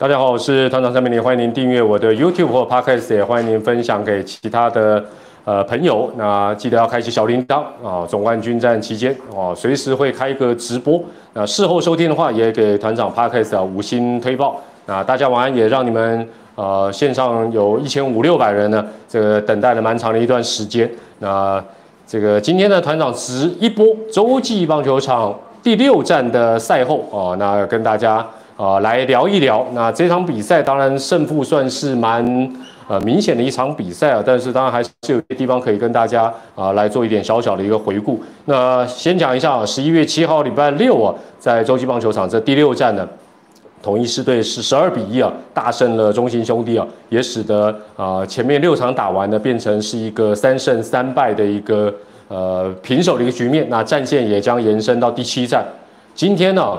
大家好，我是团长陈美玲，欢迎您订阅我的 YouTube 或 Podcast，也欢迎您分享给其他的呃朋友。那记得要开启小铃铛啊！总冠军战期间哦，随时会开个直播。那事后收听的话，也给团长 Podcast 啊五星推报。那大家晚安，也让你们呃线上有一千五六百人呢，这个等待了蛮长的一段时间。那这个今天的团长直一波洲际棒球场第六站的赛后啊，那跟大家。啊，来聊一聊。那这场比赛当然胜负算是蛮呃明显的一场比赛啊，但是当然还是有些地方可以跟大家啊来做一点小小的一个回顾。那先讲一下啊，十一月七号礼拜六啊，在洲际棒球场这第六站呢，统一狮队是十二比一啊大胜了中信兄弟啊，也使得啊前面六场打完呢变成是一个三胜三败的一个呃平手的一个局面。那战线也将延伸到第七战。今天呢？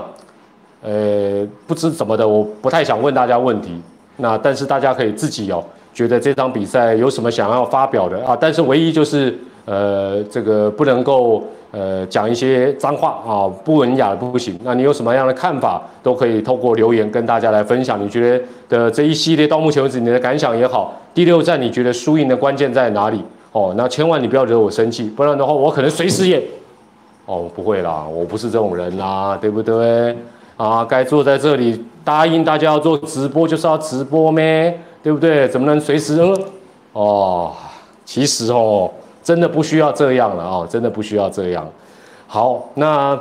呃，不知怎么的，我不太想问大家问题。那但是大家可以自己哦，觉得这场比赛有什么想要发表的啊？但是唯一就是呃，这个不能够呃讲一些脏话啊，不文雅的不行。那你有什么样的看法，都可以透过留言跟大家来分享。你觉得的这一系列到目前为止你的感想也好，第六站你觉得输赢的关键在哪里？哦，那千万你不要惹我生气，不然的话我可能随时也哦不会啦，我不是这种人啦，对不对？啊，该坐在这里答应大家要做直播，就是要直播咩？对不对？怎么能随时哦？其实哦，真的不需要这样了啊，真的不需要这样。好，那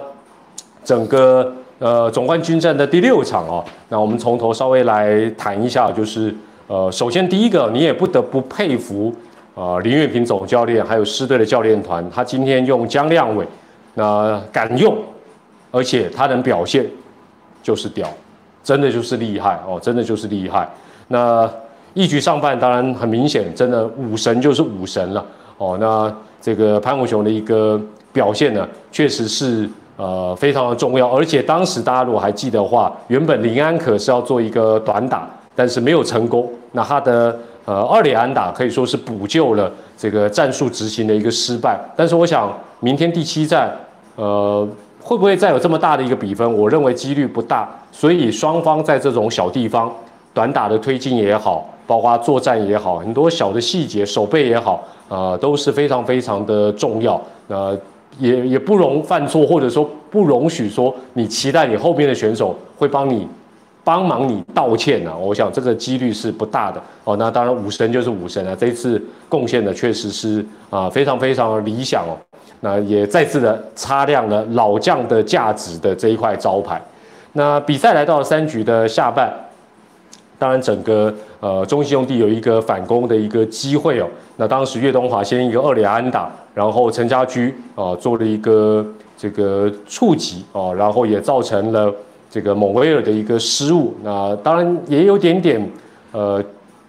整个呃总冠军战的第六场哦，那我们从头稍微来谈一下，就是呃，首先第一个，你也不得不佩服啊林月平总教练还有狮队的教练团，他今天用江亮伟，那敢用，而且他能表现。就是屌，真的就是厉害哦，真的就是厉害。那一局上半，当然很明显，真的武神就是武神了哦。那这个潘武雄的一个表现呢，确实是呃非常的重要。而且当时大家如果还记得的话，原本林安可是要做一个短打，但是没有成功。那他的呃二连安打可以说是补救了这个战术执行的一个失败。但是我想明天第七战，呃。会不会再有这么大的一个比分？我认为几率不大，所以双方在这种小地方短打的推进也好，包括作战也好，很多小的细节守备也好，呃，都是非常非常的重要。呃，也也不容犯错，或者说不容许说你期待你后面的选手会帮你帮忙你道歉呢？我想这个几率是不大的。哦，那当然武神就是武神啊，这次贡献的确实是啊非常非常理想哦。那也再次的擦亮了老将的价值的这一块招牌。那比赛来到了三局的下半，当然整个呃中信兄弟有一个反攻的一个机会哦。那当时岳东华先一个二连安打，然后陈家驹啊做了一个这个触及哦，然后也造成了这个蒙威尔的一个失误。那当然也有点点呃，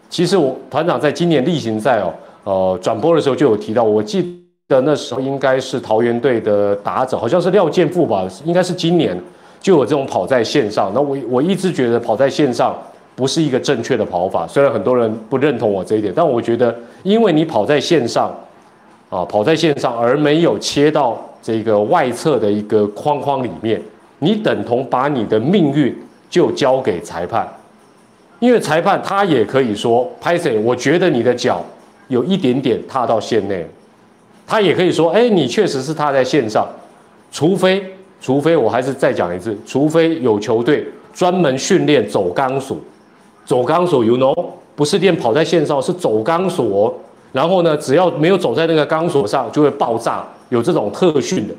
其实我团长在今年例行赛哦，呃转播的时候就有提到，我记。的那时候应该是桃园队的打者，好像是廖健富吧，应该是今年就有这种跑在线上。那我我一直觉得跑在线上不是一个正确的跑法，虽然很多人不认同我这一点，但我觉得因为你跑在线上啊，跑在线上而没有切到这个外侧的一个框框里面，你等同把你的命运就交给裁判，因为裁判他也可以说拍谁，我觉得你的脚有一点点踏到线内。他也可以说，哎，你确实是踏在线上，除非，除非我还是再讲一次，除非有球队专门训练走钢索，走钢索，you know，不是练跑在线上，是走钢索，然后呢，只要没有走在那个钢索上，就会爆炸，有这种特训的。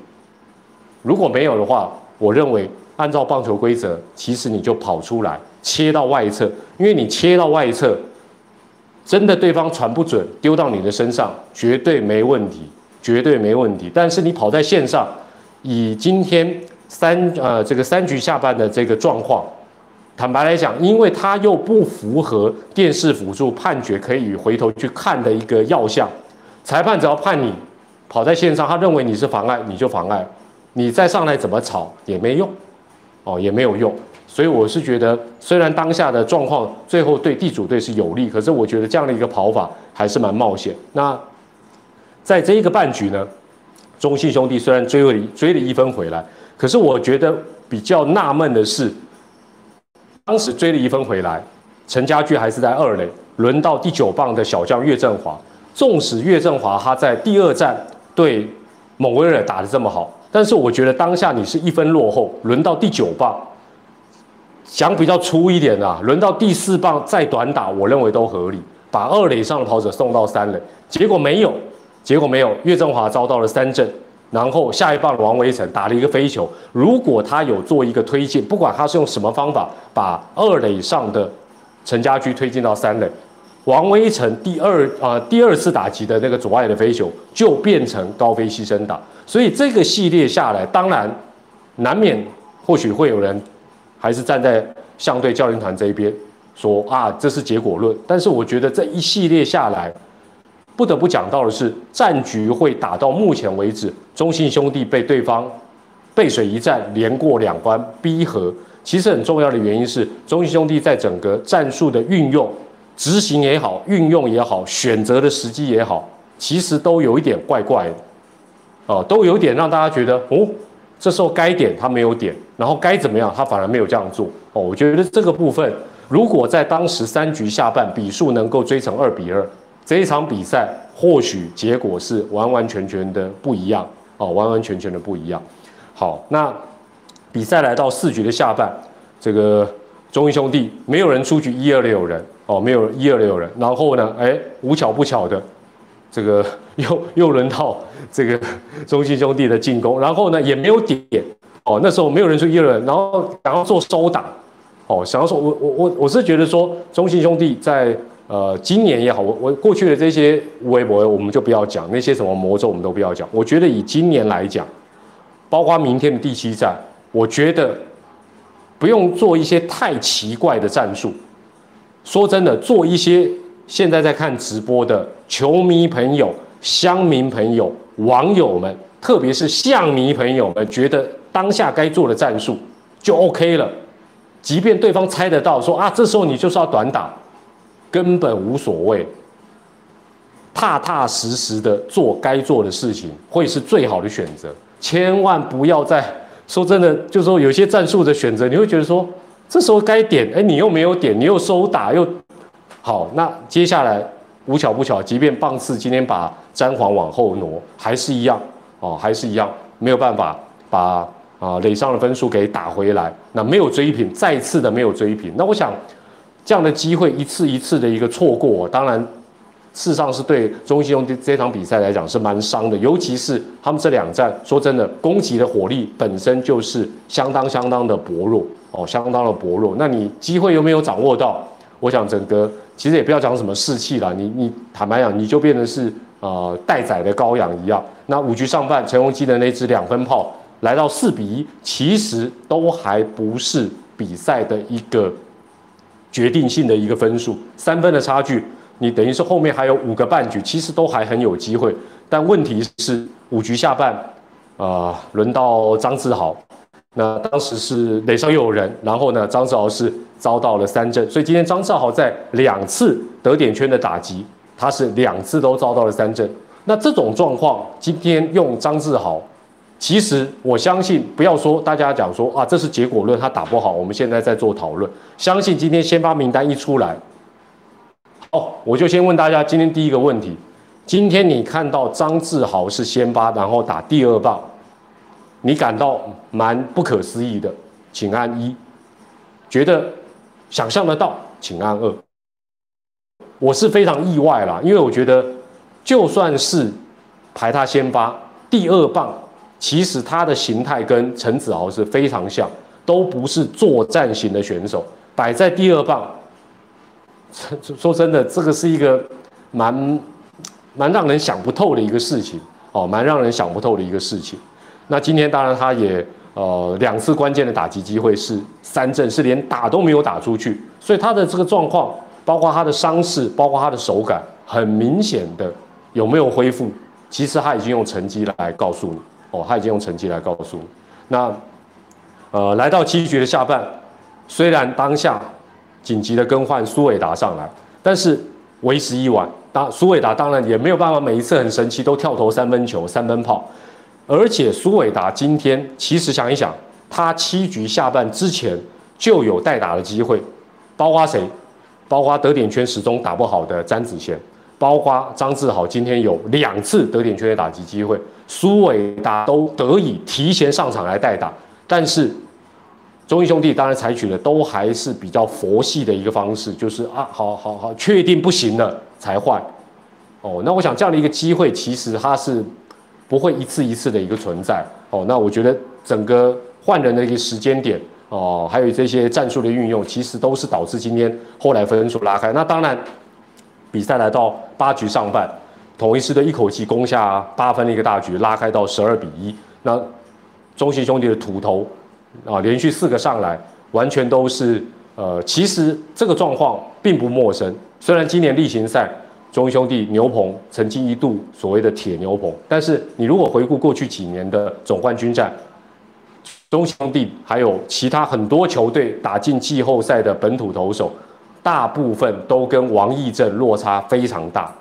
如果没有的话，我认为按照棒球规则，其实你就跑出来切到外侧，因为你切到外侧，真的对方传不准，丢到你的身上，绝对没问题。绝对没问题，但是你跑在线上，以今天三呃这个三局下半的这个状况，坦白来讲，因为它又不符合电视辅助判决可以回头去看的一个要项，裁判只要判你跑在线上，他认为你是妨碍，你就妨碍，你再上来怎么吵也没用，哦也没有用，所以我是觉得，虽然当下的状况最后对地主队是有利，可是我觉得这样的一个跑法还是蛮冒险。那。在这一个半局呢，中信兄弟虽然追了追了一分回来，可是我觉得比较纳闷的是，当时追了一分回来，陈家驹还是在二垒，轮到第九棒的小将岳振华。纵使岳振华他在第二战对蒙威尔打得这么好，但是我觉得当下你是一分落后，轮到第九棒，想比较粗一点啊，轮到第四棒再短打，我认为都合理，把二垒上的跑者送到三垒，结果没有，结果没有，岳振华遭到了三振，然后下一棒王威成打了一个飞球，如果他有做一个推进，不管他是用什么方法把二垒上的陈家驹推进到三垒。王威成第二啊第二次打击的那个左外的飞球就变成高飞牺牲打，所以这个系列下来，当然难免或许会有人还是站在相对教练团这一边说啊这是结果论，但是我觉得这一系列下来，不得不讲到的是战局会打到目前为止，中信兄弟被对方背水一战连过两关逼和，其实很重要的原因是中信兄弟在整个战术的运用。执行也好，运用也好，选择的时机也好，其实都有一点怪怪的，哦，都有点让大家觉得，哦，这时候该点他没有点，然后该怎么样他反而没有这样做，哦，我觉得这个部分，如果在当时三局下半比数能够追成二比二，这一场比赛或许结果是完完全全的不一样，哦，完完全全的不一样。好，那比赛来到四局的下半，这个中英兄弟没有人出局，一二六人。哦，没有一二六人，然后呢，哎，无巧不巧的，这个 又又轮到这个 中信兄弟的进攻，然后呢也没有点，哦，那时候没有人出一二人，然后想要做收打，哦，想要说，我我我我是觉得说中信兄弟在呃今年也好，我我过去的这些微博我们就不要讲那些什么魔咒，我们都不要讲，我觉得以今年来讲，包括明天的第七战，我觉得不用做一些太奇怪的战术。说真的，做一些现在在看直播的球迷朋友、乡民朋友、网友们，特别是象迷朋友们，觉得当下该做的战术就 OK 了。即便对方猜得到，说啊，这时候你就是要短打，根本无所谓。踏踏实实的做该做的事情，会是最好的选择。千万不要再说真的，就是说有些战术的选择，你会觉得说。这时候该点，哎，你又没有点，你又收打又好，那接下来无巧不巧，即便棒次今天把詹皇往后挪，还是一样哦，还是一样，没有办法把啊垒上的分数给打回来，那没有追平，再次的没有追平，那我想这样的机会一次一次的一个错过，当然。事实上是对中信用这场比赛来讲是蛮伤的，尤其是他们这两战，说真的，攻击的火力本身就是相当相当的薄弱哦，相当的薄弱。那你机会又没有掌握到，我想整个其实也不要讲什么士气了，你你坦白讲，你就变成是呃待宰的羔羊一样。那五局上半，陈宏基的那支两分炮来到四比一，其实都还不是比赛的一个决定性的一个分数，三分的差距。你等于是后面还有五个半局，其实都还很有机会，但问题是五局下半，啊，轮到张志豪，那当时是垒上又有人，然后呢，张志豪是遭到了三振，所以今天张志豪在两次得点圈的打击，他是两次都遭到了三振。那这种状况，今天用张志豪，其实我相信，不要说大家讲说啊，这是结果论，他打不好，我们现在在做讨论，相信今天先发名单一出来。哦，我就先问大家今天第一个问题：今天你看到张志豪是先发，然后打第二棒，你感到蛮不可思议的，请按一；觉得想象得到，请按二。我是非常意外啦，因为我觉得就算是排他先发第二棒，其实他的形态跟陈子豪是非常像，都不是作战型的选手，摆在第二棒。说真的，这个是一个蛮蛮让人想不透的一个事情哦，蛮让人想不透的一个事情。那今天当然他也呃两次关键的打击机会是三振，是连打都没有打出去，所以他的这个状况，包括他的伤势，包括他的手感，很明显的有没有恢复，其实他已经用成绩来告诉你哦，他已经用成绩来告诉。那呃来到七局的下半，虽然当下。紧急的更换苏伟达上来，但是为时已晚。当苏伟达当然也没有办法每一次很神奇都跳投三分球、三分炮。而且苏伟达今天其实想一想，他七局下半之前就有代打的机会，包括谁？包括得点圈始终打不好的詹子贤，包括张志豪今天有两次得点圈的打击机会，苏伟达都得以提前上场来代打，但是中义兄弟当然采取的都还是比较佛系的一个方式，就是啊，好好好，确定不行了才换。哦，那我想这样的一个机会，其实它是不会一次一次的一个存在。哦，那我觉得整个换人的一个时间点，哦，还有这些战术的运用，其实都是导致今天后来分数拉开。那当然，比赛来到八局上半，统一狮队一口气攻下八分的一个大局，拉开到十二比一。那中信兄弟的土头啊，连续四个上来，完全都是呃，其实这个状况并不陌生。虽然今年例行赛。中兄弟牛棚曾经一度所谓的铁牛棚，但是你如果回顾过去几年的总冠军战，中兄弟还有其他很多球队打进季后赛的本土投手，大部分都跟王义正落差非常大。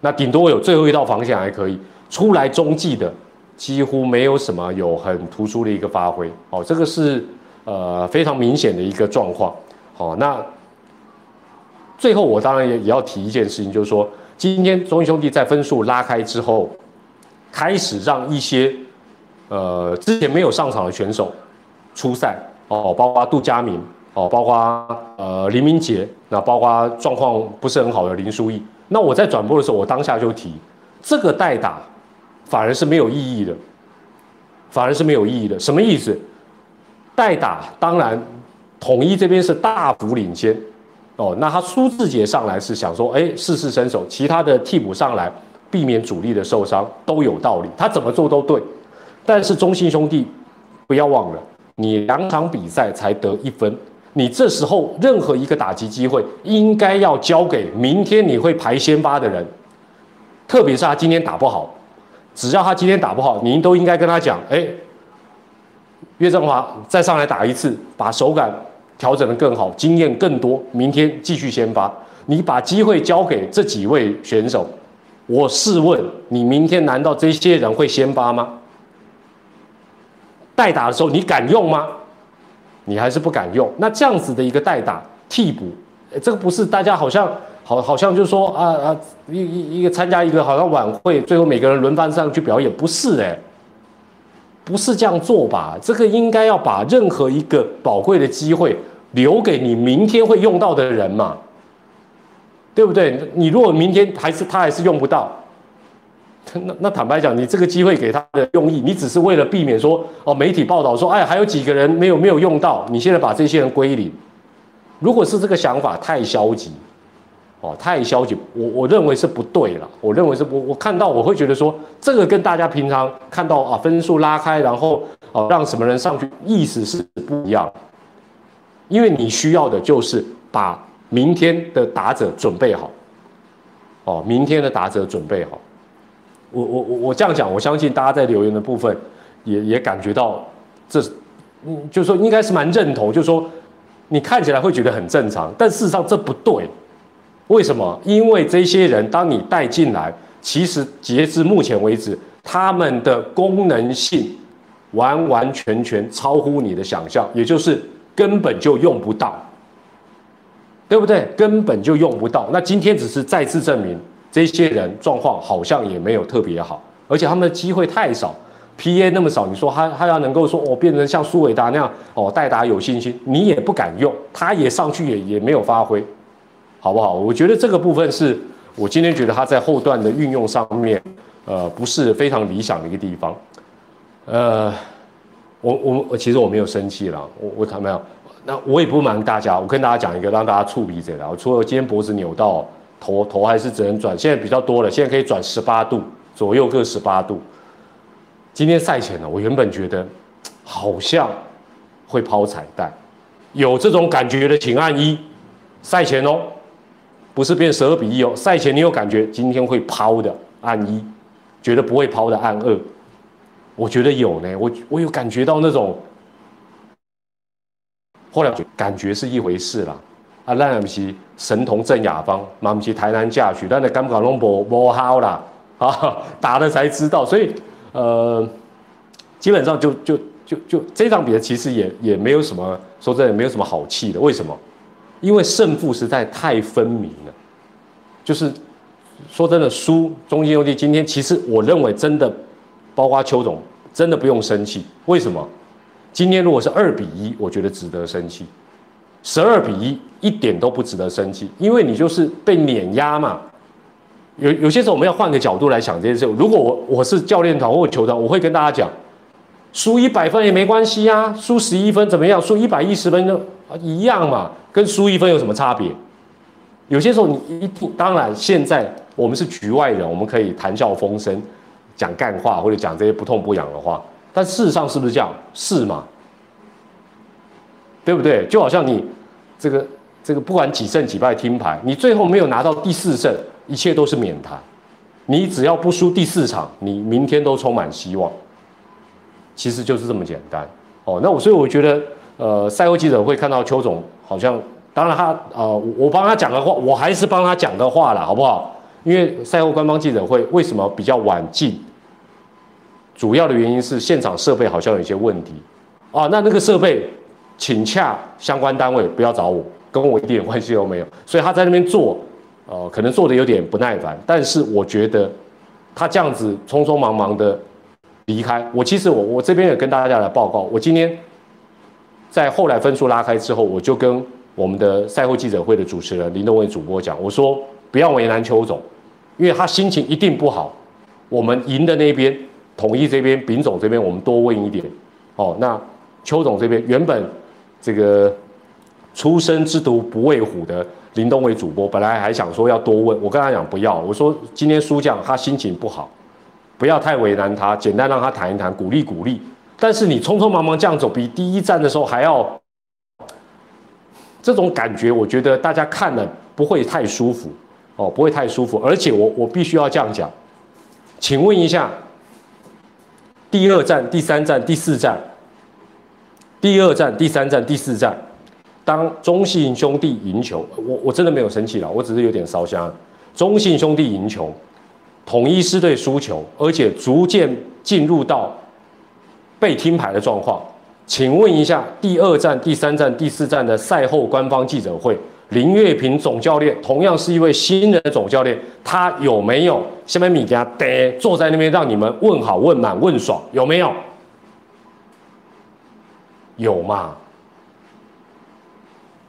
那顶多有最后一道防线还可以出来中继的，几乎没有什么有很突出的一个发挥。哦，这个是呃非常明显的一个状况。好，那。最后，我当然也也要提一件事情，就是说，今天中英兄弟在分数拉开之后，开始让一些呃之前没有上场的选手出赛哦，包括杜佳明哦，包括呃林明杰，那包括状况不是很好的林书义。那我在转播的时候，我当下就提，这个代打反而是没有意义的，反而是没有意义的。什么意思？代打当然统一这边是大幅领先。哦，那他苏志杰上来是想说，哎，试试身手，其他的替补上来避免主力的受伤都有道理，他怎么做都对。但是中信兄弟不要忘了，你两场比赛才得一分，你这时候任何一个打击机会应该要交给明天你会排先发的人，特别是他今天打不好，只要他今天打不好，您都应该跟他讲，哎，岳振华再上来打一次，把手感。调整的更好，经验更多，明天继续先发。你把机会交给这几位选手，我试问你，明天难道这些人会先发吗？代打的时候你敢用吗？你还是不敢用。那这样子的一个代打替补，这个不是大家好像好好像就说啊啊一一一个参加一个好像晚会，最后每个人轮番上去表演，不是哎。不是这样做吧？这个应该要把任何一个宝贵的机会留给你明天会用到的人嘛，对不对？你如果明天还是他还是用不到，那那坦白讲，你这个机会给他的用意，你只是为了避免说哦，媒体报道说哎还有几个人没有没有用到，你现在把这些人归零，如果是这个想法太消极。哦，太消极，我我认为是不对了。我认为是不，我看到我会觉得说，这个跟大家平常看到啊分数拉开，然后啊让什么人上去，意思是不一样。因为你需要的就是把明天的打者准备好。哦，明天的打者准备好。我我我我这样讲，我相信大家在留言的部分也也感觉到，这嗯，就是说应该是蛮认同，就是说你看起来会觉得很正常，但事实上这不对。为什么？因为这些人，当你带进来，其实截至目前为止，他们的功能性完完全全超乎你的想象，也就是根本就用不到，对不对？根本就用不到。那今天只是再次证明，这些人状况好像也没有特别好，而且他们的机会太少，PA 那么少，你说他他要能够说哦，变成像苏伟达那样哦，代打有信心，你也不敢用，他也上去也也没有发挥。好不好？我觉得这个部分是我今天觉得他在后段的运用上面，呃，不是非常理想的一个地方。呃，我我我其实我没有生气了，我我谈没有。那我也不瞒大家，我跟大家讲一个让大家触鼻子的。我除了今天脖子扭到，头头还是只能转，现在比较多了，现在可以转十八度左右各十八度。今天赛前呢，我原本觉得好像会抛彩蛋，有这种感觉的请按一，赛前哦。不是变十二比一哦，赛前你有感觉今天会抛的按一，觉得不会抛的按二，我觉得有呢，我我有感觉到那种，后来感觉是一回事啦，啊，那不是神童镇雅芳，嘛不是台南嫁娶，但那感觉拢无无好啦，啊，打了才知道，所以呃，基本上就就就就这场比赛其实也也没有什么说真的没有什么好气的，为什么？因为胜负实在太分明了，就是说真的输中信兄弟今天其实我认为真的，包括邱总真的不用生气，为什么？今天如果是二比一，我觉得值得生气；十二比一一点都不值得生气，因为你就是被碾压嘛。有有些时候我们要换个角度来想这件事。如果我我是教练团或球团，我会跟大家讲，输一百分也没关系啊，输十一分怎么样？输一百一十分就一样嘛。跟输一分有什么差别？有些时候你一定，当然现在我们是局外人，我们可以谈笑风生，讲干话或者讲这些不痛不痒的话。但事实上是不是这样？是嘛？对不对？就好像你这个这个不管几胜几败听牌，你最后没有拿到第四胜，一切都是免谈。你只要不输第四场，你明天都充满希望。其实就是这么简单哦。那我所以我觉得。呃，赛后记者会看到邱总好像，当然他呃，我帮他讲的话，我还是帮他讲的话了，好不好？因为赛后官方记者会为什么比较晚进？主要的原因是现场设备好像有些问题啊。那那个设备，请洽相关单位，不要找我，跟我一点关系都没有。所以他在那边做，呃，可能做的有点不耐烦。但是我觉得他这样子匆匆忙忙的离开，我其实我我这边也跟大家来报告，我今天。在后来分数拉开之后，我就跟我们的赛后记者会的主持人林东伟主播讲，我说不要为难邱总，因为他心情一定不好。我们赢的那边，统一这边，丙总这边，我们多问一点。哦，那邱总这边原本这个出生之犊不畏虎的林东伟主播，本来还想说要多问，我跟他讲不要，我说今天输将他心情不好，不要太为难他，简单让他谈一谈，鼓励鼓励。但是你匆匆忙忙这样走，比第一站的时候还要，这种感觉，我觉得大家看了不会太舒服哦，不会太舒服。而且我我必须要这样讲，请问一下，第二站、第三站、第四站，第二站、第三站、第四站，当中信兄弟赢球，我我真的没有生气了，我只是有点烧香。中信兄弟赢球，统一狮队输球，而且逐渐进入到。被听牌的状况，请问一下，第二站、第三站、第四站的赛后官方记者会，林月平总教练同样是一位新人的总教练，他有没有下面米家呆坐在那边让你们问好、问满、问爽？有没有？有嘛？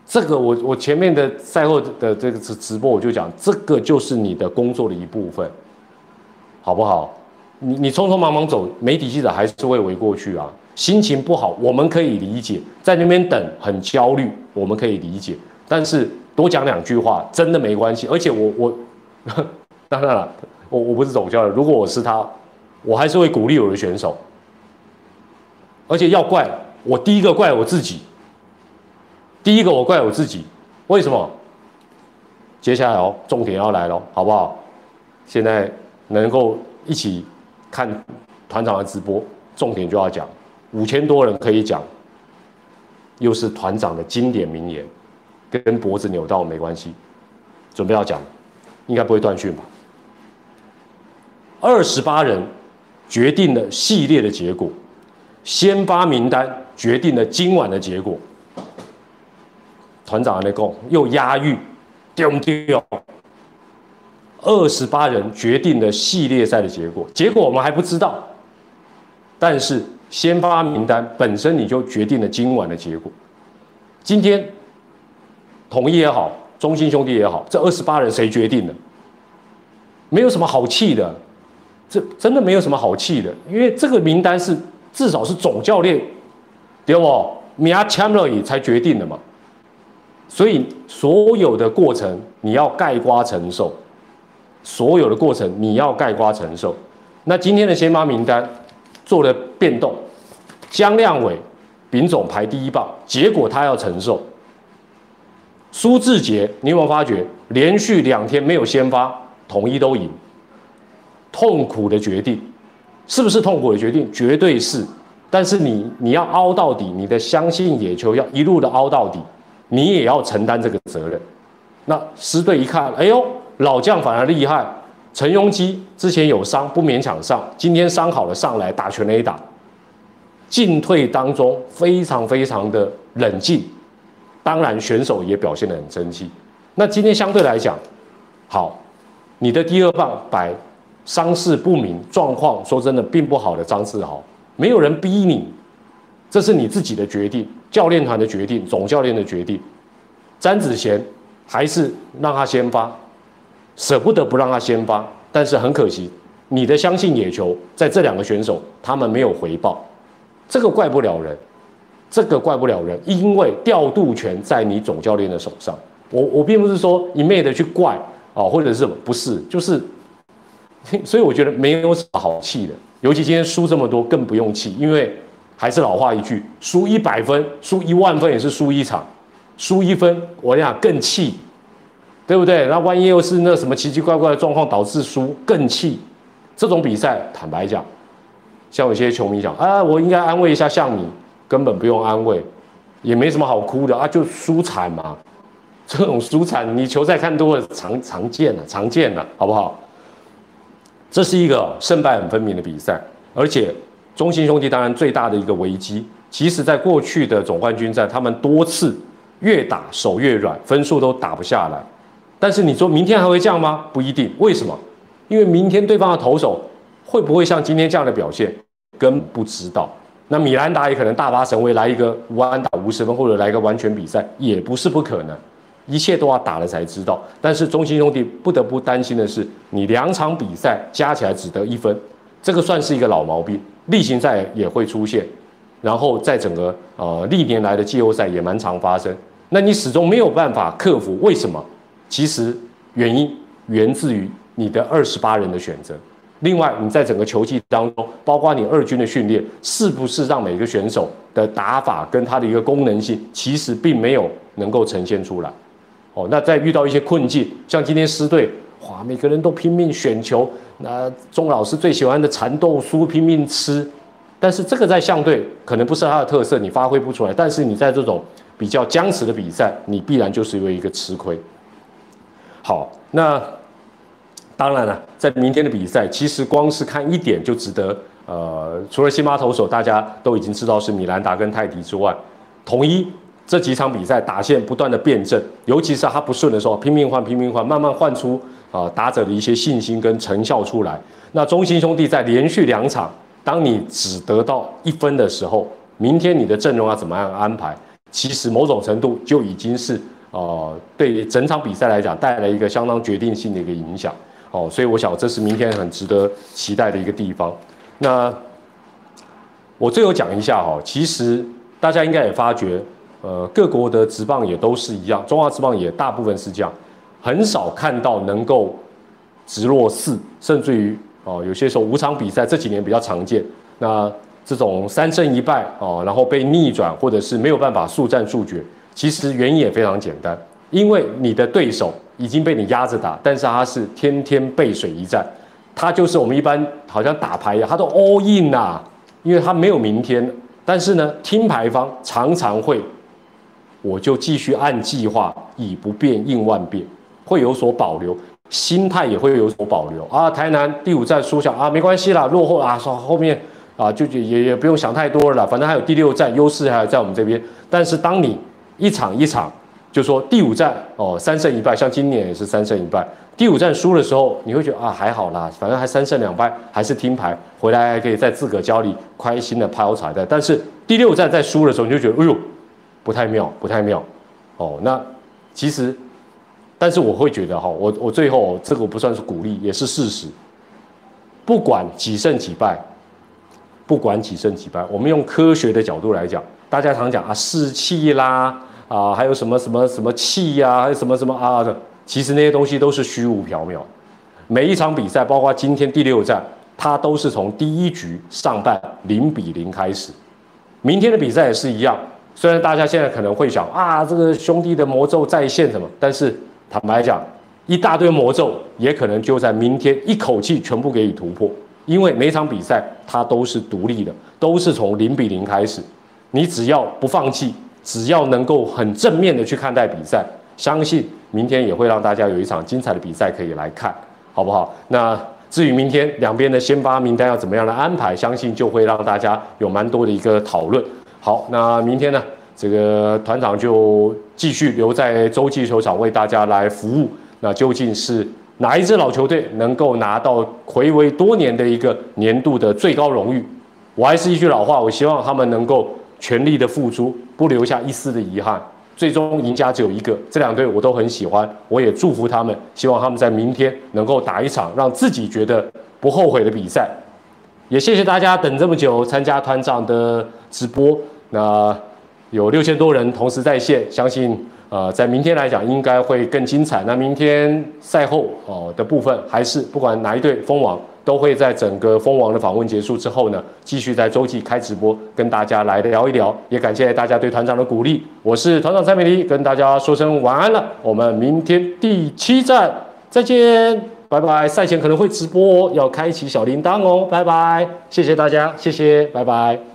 这个我我前面的赛后的这个直直播我就讲，这个就是你的工作的一部分，好不好？你你匆匆忙忙走，媒体记者还是会围过去啊。心情不好，我们可以理解，在那边等很焦虑，我们可以理解。但是多讲两句话真的没关系。而且我我 当然了，我我不是总教练，如果我是他，我还是会鼓励我的选手。而且要怪我第一个怪我自己，第一个我怪我自己，为什么？接下来哦，重点要来了，好不好？现在能够一起。看团长的直播，重点就要讲，五千多人可以讲，又是团长的经典名言，跟脖子扭到没关系，准备要讲，应该不会断讯吧？二十八人决定了系列的结果，先发名单决定了今晚的结果，团长的那个又押韵，丢不丢？二十八人决定了系列赛的结果，结果我们还不知道。但是先发名单本身你就决定了今晚的结果。今天统一也好，中心兄弟也好，这二十八人谁决定的？没有什么好气的，这真的没有什么好气的，因为这个名单是至少是总教练对不？米亚枪了以才决定的嘛。所以所有的过程你要盖瓜承受。所有的过程你要盖瓜承受。那今天的先发名单做了变动，江亮伟、丙总排第一棒，结果他要承受。苏志杰，你有没有发觉连续两天没有先发，统一都赢，痛苦的决定，是不是痛苦的决定？绝对是。但是你你要凹到底，你的相信野球要一路的凹到底，你也要承担这个责任。那师队一看，哎呦。老将反而厉害，陈庸基之前有伤不勉强上，今天伤好了上来打全垒打，进退当中非常非常的冷静，当然选手也表现得很争气。那今天相对来讲，好，你的第二棒摆伤势不明、状况说真的并不好的张志豪，没有人逼你，这是你自己的决定，教练团的决定，总教练的决定。詹子贤还是让他先发，舍不得不让他先发，但是很可惜，你的相信野球在这两个选手他们没有回报，这个怪不了人，这个怪不了人，因为调度权在你总教练的手上。我我并不是说一昧的去怪啊，或者是什么，不是，就是，所以我觉得没有什么好气的，尤其今天输这么多，更不用气，因为还是老话一句，输一百分，输一万分也是输一场，输一分，我想更气，对不对？那万一又是那什么奇奇怪怪的状况导致输，更气。这种比赛，坦白讲，像有些球迷讲啊，我应该安慰一下像你，根本不用安慰，也没什么好哭的啊，就输惨嘛。这种输惨，你球赛看多了，常常见了，常见了，好不好？这是一个胜败很分明的比赛，而且中信兄弟当然最大的一个危机，其实在过去的总冠军战，他们多次越打手越软，分数都打不下来。但是你说明天还会这样吗？不一定。为什么？因为明天对方的投手会不会像今天这样的表现，根不知道。那米兰达也可能大发神威来一个无安打五十分，或者来一个完全比赛，也不是不可能。一切都要打了才知道，但是中信兄弟不得不担心的是，你两场比赛加起来只得一分，这个算是一个老毛病，例行赛也会出现，然后在整个呃历年来的季后赛也蛮常发生，那你始终没有办法克服，为什么？其实原因源自于你的二十八人的选择，另外你在整个球季当中，包括你二军的训练，是不是让每个选手的打法跟他的一个功能性，其实并没有能够呈现出来。哦，那在遇到一些困境，像今天狮队，哇，每个人都拼命选球，那钟老师最喜欢的蚕豆酥拼命吃，但是这个在相对可能不是他的特色，你发挥不出来。但是你在这种比较僵持的比赛，你必然就是因为一个吃亏。好，那当然了，在明天的比赛，其实光是看一点就值得，呃，除了新巴投手大家都已经知道是米兰达跟泰迪之外，统一。这几场比赛打线不断的辩证，尤其是他不顺的时候，拼命换，拼命换，慢慢换出啊打者的一些信心跟成效出来。那中心兄弟在连续两场，当你只得到一分的时候，明天你的阵容要怎么样安排？其实某种程度就已经是呃对整场比赛来讲带来一个相当决定性的一个影响。哦，所以我想这是明天很值得期待的一个地方。那我最后讲一下哈，其实大家应该也发觉。呃，各国的职棒也都是一样，中华职棒也大部分是这样，很少看到能够直落四，甚至于哦，有些时候五场比赛这几年比较常见。那这种三胜一败哦，然后被逆转或者是没有办法速战速决，其实原因也非常简单，因为你的对手已经被你压着打，但是他是天天背水一战，他就是我们一般好像打牌一样，他都 all in 呐，因为他没有明天。但是呢，听牌方常常会。我就继续按计划，以不变应万变，会有所保留，心态也会有所保留啊。台南第五站输小啊，没关系啦，落后啊，说后面啊，就也也不用想太多了，反正还有第六站，优势还在我们这边。但是当你一场一场，就说第五站哦，三胜一败，像今年也是三胜一败，第五站输的时候，你会觉得啊，还好啦，反正还三胜两败，还是听牌，回来还可以在自个家里开心的抛彩带。但是第六站在输的时候，你就觉得，哎呦。不太妙，不太妙，哦，那其实，但是我会觉得哈，我我最后这个不算是鼓励，也是事实。不管几胜几败，不管几胜几败，我们用科学的角度来讲，大家常讲啊士气啦，啊还有什么什么什么气呀，还有什么什么啊的，其实那些东西都是虚无缥缈。每一场比赛，包括今天第六战，它都是从第一局上半零比零开始，明天的比赛也是一样。虽然大家现在可能会想啊，这个兄弟的魔咒再现什么？但是坦白讲，一大堆魔咒也可能就在明天一口气全部给你突破。因为每场比赛它都是独立的，都是从零比零开始。你只要不放弃，只要能够很正面的去看待比赛，相信明天也会让大家有一场精彩的比赛可以来看，好不好？那。至于明天两边的先发名单要怎么样的安排，相信就会让大家有蛮多的一个讨论。好，那明天呢，这个团长就继续留在洲际球场为大家来服务。那究竟是哪一支老球队能够拿到回违多年的一个年度的最高荣誉？我还是一句老话，我希望他们能够全力的付出，不留下一丝的遗憾。最终赢家只有一个，这两队我都很喜欢，我也祝福他们，希望他们在明天能够打一场让自己觉得不后悔的比赛。也谢谢大家等这么久参加团长的直播，那有六千多人同时在线，相信呃在明天来讲应该会更精彩。那明天赛后哦的部分，还是不管哪一队封王。都会在整个蜂王的访问结束之后呢，继续在周记开直播，跟大家来聊一聊。也感谢大家对团长的鼓励。我是团长蔡美丽，跟大家说声晚安了。我们明天第七站再见，拜拜。赛前可能会直播，要开启小铃铛哦，拜拜。谢谢大家，谢谢，拜拜。